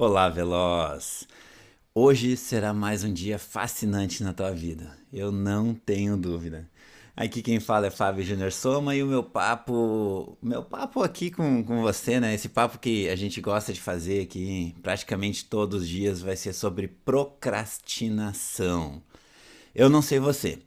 Olá, Veloz! Hoje será mais um dia fascinante na tua vida, eu não tenho dúvida. Aqui quem fala é Fábio Júnior Soma e o meu papo, meu papo aqui com, com você, né? Esse papo que a gente gosta de fazer aqui praticamente todos os dias vai ser sobre procrastinação. Eu não sei você,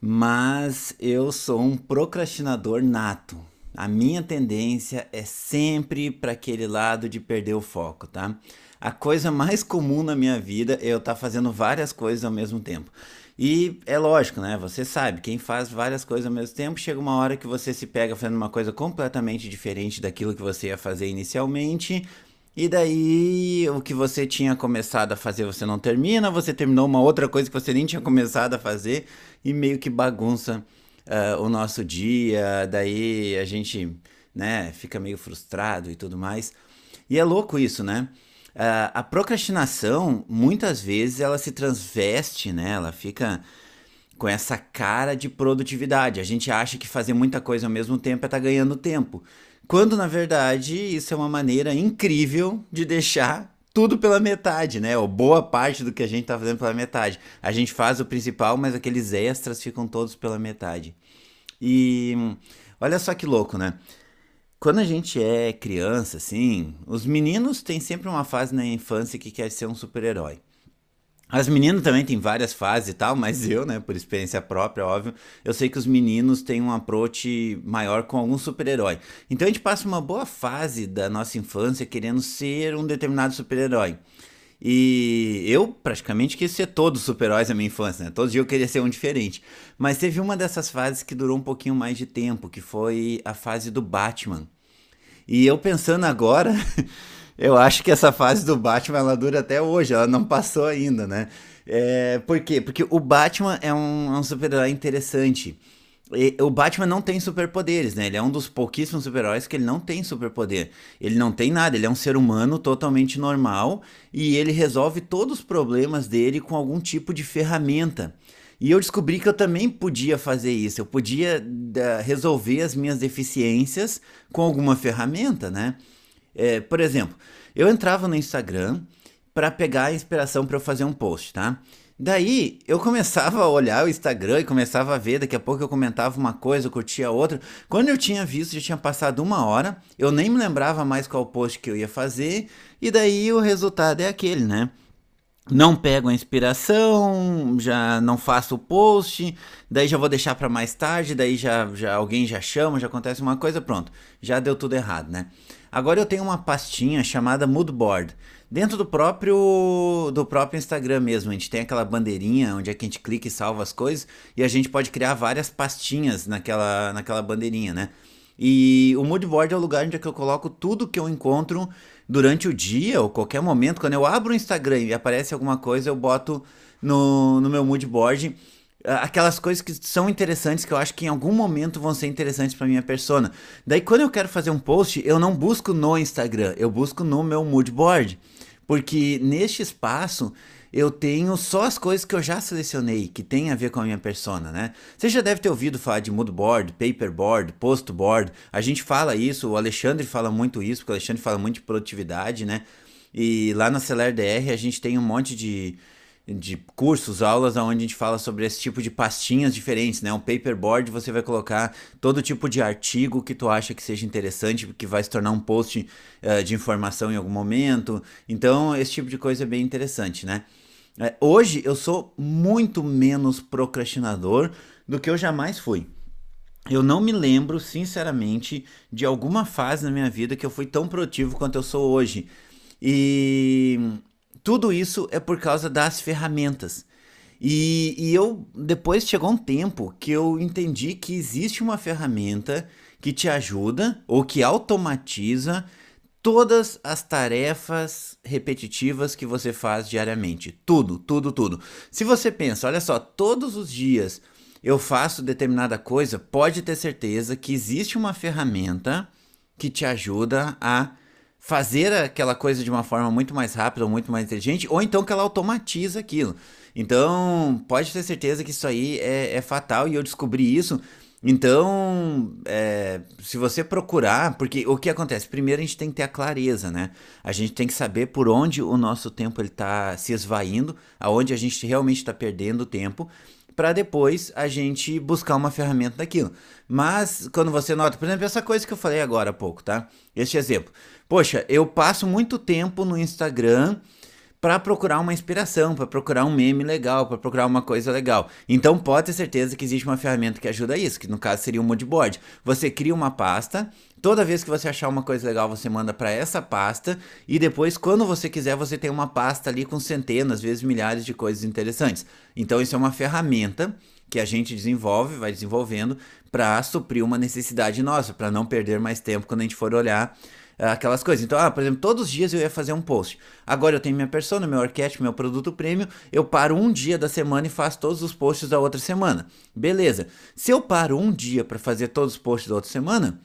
mas eu sou um procrastinador nato. A minha tendência é sempre para aquele lado de perder o foco, tá? A coisa mais comum na minha vida é eu estar tá fazendo várias coisas ao mesmo tempo. E é lógico, né? Você sabe, quem faz várias coisas ao mesmo tempo, chega uma hora que você se pega fazendo uma coisa completamente diferente daquilo que você ia fazer inicialmente. E daí o que você tinha começado a fazer você não termina, você terminou uma outra coisa que você nem tinha começado a fazer e meio que bagunça uh, o nosso dia. Daí a gente, né, fica meio frustrado e tudo mais. E é louco isso, né? Uh, a procrastinação, muitas vezes, ela se transveste, né? Ela fica com essa cara de produtividade. A gente acha que fazer muita coisa ao mesmo tempo é estar tá ganhando tempo. Quando, na verdade, isso é uma maneira incrível de deixar tudo pela metade, né? Ou boa parte do que a gente está fazendo pela metade. A gente faz o principal, mas aqueles extras ficam todos pela metade. E olha só que louco, né? Quando a gente é criança, assim, os meninos têm sempre uma fase na infância que quer ser um super-herói. As meninas também têm várias fases e tal, mas eu, né, por experiência própria, óbvio, eu sei que os meninos têm um approach maior com algum super-herói. Então a gente passa uma boa fase da nossa infância querendo ser um determinado super-herói. E eu praticamente quis ser todos super-heróis na minha infância, né? Todos os dias eu queria ser um diferente. Mas teve uma dessas fases que durou um pouquinho mais de tempo, que foi a fase do Batman. E eu pensando agora, eu acho que essa fase do Batman ela dura até hoje, ela não passou ainda, né? É, por quê? Porque o Batman é um, é um super-herói interessante. E, o Batman não tem superpoderes, né? Ele é um dos pouquíssimos super-heróis que ele não tem superpoder. Ele não tem nada, ele é um ser humano totalmente normal e ele resolve todos os problemas dele com algum tipo de ferramenta. E eu descobri que eu também podia fazer isso. Eu podia da, resolver as minhas deficiências com alguma ferramenta, né? É, por exemplo, eu entrava no Instagram para pegar a inspiração para eu fazer um post, tá? Daí eu começava a olhar o Instagram e começava a ver, daqui a pouco eu comentava uma coisa, eu curtia outra. Quando eu tinha visto, já tinha passado uma hora, eu nem me lembrava mais qual post que eu ia fazer, e daí o resultado é aquele, né? Não pego a inspiração, já não faço o post, daí já vou deixar para mais tarde, daí já, já alguém já chama, já acontece uma coisa, pronto, já deu tudo errado, né? Agora eu tenho uma pastinha chamada Moodboard. Dentro do próprio do próprio Instagram mesmo, a gente tem aquela bandeirinha onde é que a gente clica e salva as coisas e a gente pode criar várias pastinhas naquela, naquela bandeirinha, né? E o moodboard é o lugar onde é que eu coloco tudo que eu encontro durante o dia ou qualquer momento. Quando eu abro o Instagram e aparece alguma coisa, eu boto no, no meu moodboard aquelas coisas que são interessantes que eu acho que em algum momento vão ser interessantes para minha persona. Daí quando eu quero fazer um post, eu não busco no Instagram, eu busco no meu moodboard. Porque neste espaço eu tenho só as coisas que eu já selecionei, que tem a ver com a minha persona, né? Você já deve ter ouvido falar de moodboard, paperboard, postboard. A gente fala isso, o Alexandre fala muito isso, porque o Alexandre fala muito de produtividade, né? E lá na Celer DR a gente tem um monte de, de cursos, aulas onde a gente fala sobre esse tipo de pastinhas diferentes, né? Um paperboard você vai colocar todo tipo de artigo que tu acha que seja interessante, que vai se tornar um post uh, de informação em algum momento. Então, esse tipo de coisa é bem interessante, né? Uh, hoje eu sou muito menos procrastinador do que eu jamais fui. Eu não me lembro, sinceramente, de alguma fase na minha vida que eu fui tão produtivo quanto eu sou hoje. E tudo isso é por causa das ferramentas. E, e eu depois chegou um tempo que eu entendi que existe uma ferramenta que te ajuda ou que automatiza todas as tarefas repetitivas que você faz diariamente. Tudo, tudo, tudo. Se você pensa, olha só, todos os dias eu faço determinada coisa, pode ter certeza que existe uma ferramenta que te ajuda a fazer aquela coisa de uma forma muito mais rápida ou muito mais inteligente, ou então que ela automatiza aquilo. Então, pode ter certeza que isso aí é, é fatal e eu descobri isso Então, é, se você procurar, porque o que acontece? Primeiro a gente tem que ter a clareza, né? A gente tem que saber por onde o nosso tempo está se esvaindo, aonde a gente realmente está perdendo tempo, para depois a gente buscar uma ferramenta daquilo. Mas quando você nota, por exemplo, essa coisa que eu falei agora há pouco, tá? Este exemplo. Poxa, eu passo muito tempo no Instagram para procurar uma inspiração, para procurar um meme legal, para procurar uma coisa legal. Então pode ter certeza que existe uma ferramenta que ajuda isso, que no caso seria o moodboard. Você cria uma pasta, toda vez que você achar uma coisa legal, você manda para essa pasta e depois quando você quiser, você tem uma pasta ali com centenas, às vezes milhares de coisas interessantes. Então isso é uma ferramenta que a gente desenvolve, vai desenvolvendo para suprir uma necessidade nossa, para não perder mais tempo quando a gente for olhar aquelas coisas. Então, ah, por exemplo, todos os dias eu ia fazer um post. Agora eu tenho minha persona, meu arquétipo, meu produto prêmio. Eu paro um dia da semana e faço todos os posts da outra semana. Beleza. Se eu paro um dia para fazer todos os posts da outra semana,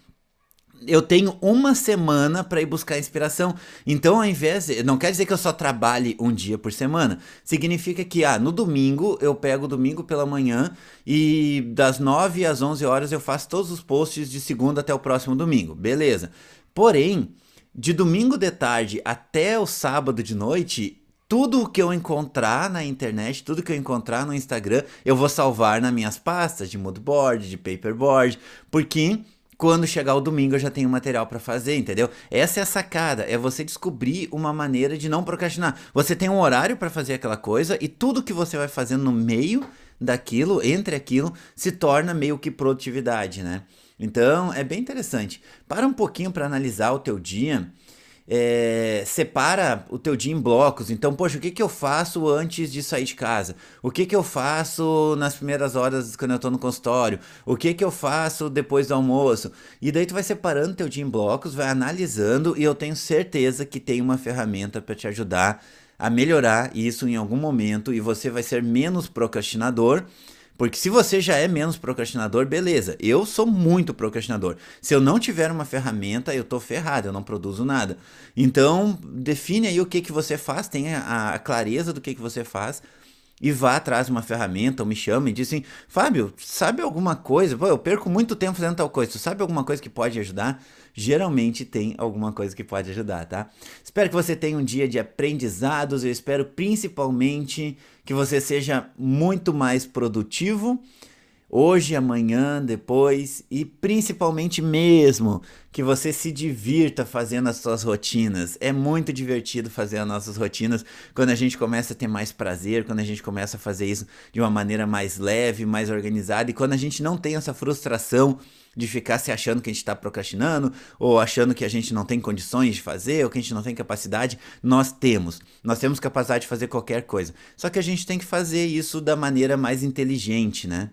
eu tenho uma semana para ir buscar inspiração. Então, ao invés. De, não quer dizer que eu só trabalhe um dia por semana. Significa que, ah, no domingo, eu pego o domingo pela manhã e das 9 às 11 horas eu faço todos os posts de segunda até o próximo domingo. Beleza. Porém, de domingo de tarde até o sábado de noite, tudo o que eu encontrar na internet, tudo que eu encontrar no Instagram, eu vou salvar nas minhas pastas de moodboard, de paperboard, porque quando chegar o domingo eu já tenho material para fazer, entendeu? Essa é a sacada, é você descobrir uma maneira de não procrastinar. Você tem um horário para fazer aquela coisa e tudo que você vai fazendo no meio daquilo, entre aquilo, se torna meio que produtividade, né? Então é bem interessante. Para um pouquinho para analisar o teu dia. É, separa o teu dia em blocos. Então, poxa, o que, que eu faço antes de sair de casa? O que, que eu faço nas primeiras horas quando eu estou no consultório? O que, que eu faço depois do almoço? E daí tu vai separando teu dia em blocos, vai analisando e eu tenho certeza que tem uma ferramenta para te ajudar a melhorar isso em algum momento e você vai ser menos procrastinador porque se você já é menos procrastinador, beleza. Eu sou muito procrastinador. Se eu não tiver uma ferramenta, eu tô ferrado, eu não produzo nada. Então, define aí o que, que você faz, tenha a, clareza do que, que você faz e vá atrás de uma ferramenta ou me chame e diz assim: Fábio, sabe alguma coisa? Pô, eu perco muito tempo fazendo tal coisa. Tu sabe alguma coisa que pode ajudar? Geralmente tem alguma coisa que pode ajudar, tá? Espero que você tenha um dia de aprendizados. Eu espero principalmente que você seja muito mais produtivo hoje, amanhã, depois e principalmente mesmo que você se divirta fazendo as suas rotinas. É muito divertido fazer as nossas rotinas quando a gente começa a ter mais prazer, quando a gente começa a fazer isso de uma maneira mais leve, mais organizada e quando a gente não tem essa frustração de ficar se achando que a gente está procrastinando, ou achando que a gente não tem condições de fazer, ou que a gente não tem capacidade. Nós temos. Nós temos capacidade de fazer qualquer coisa. Só que a gente tem que fazer isso da maneira mais inteligente, né?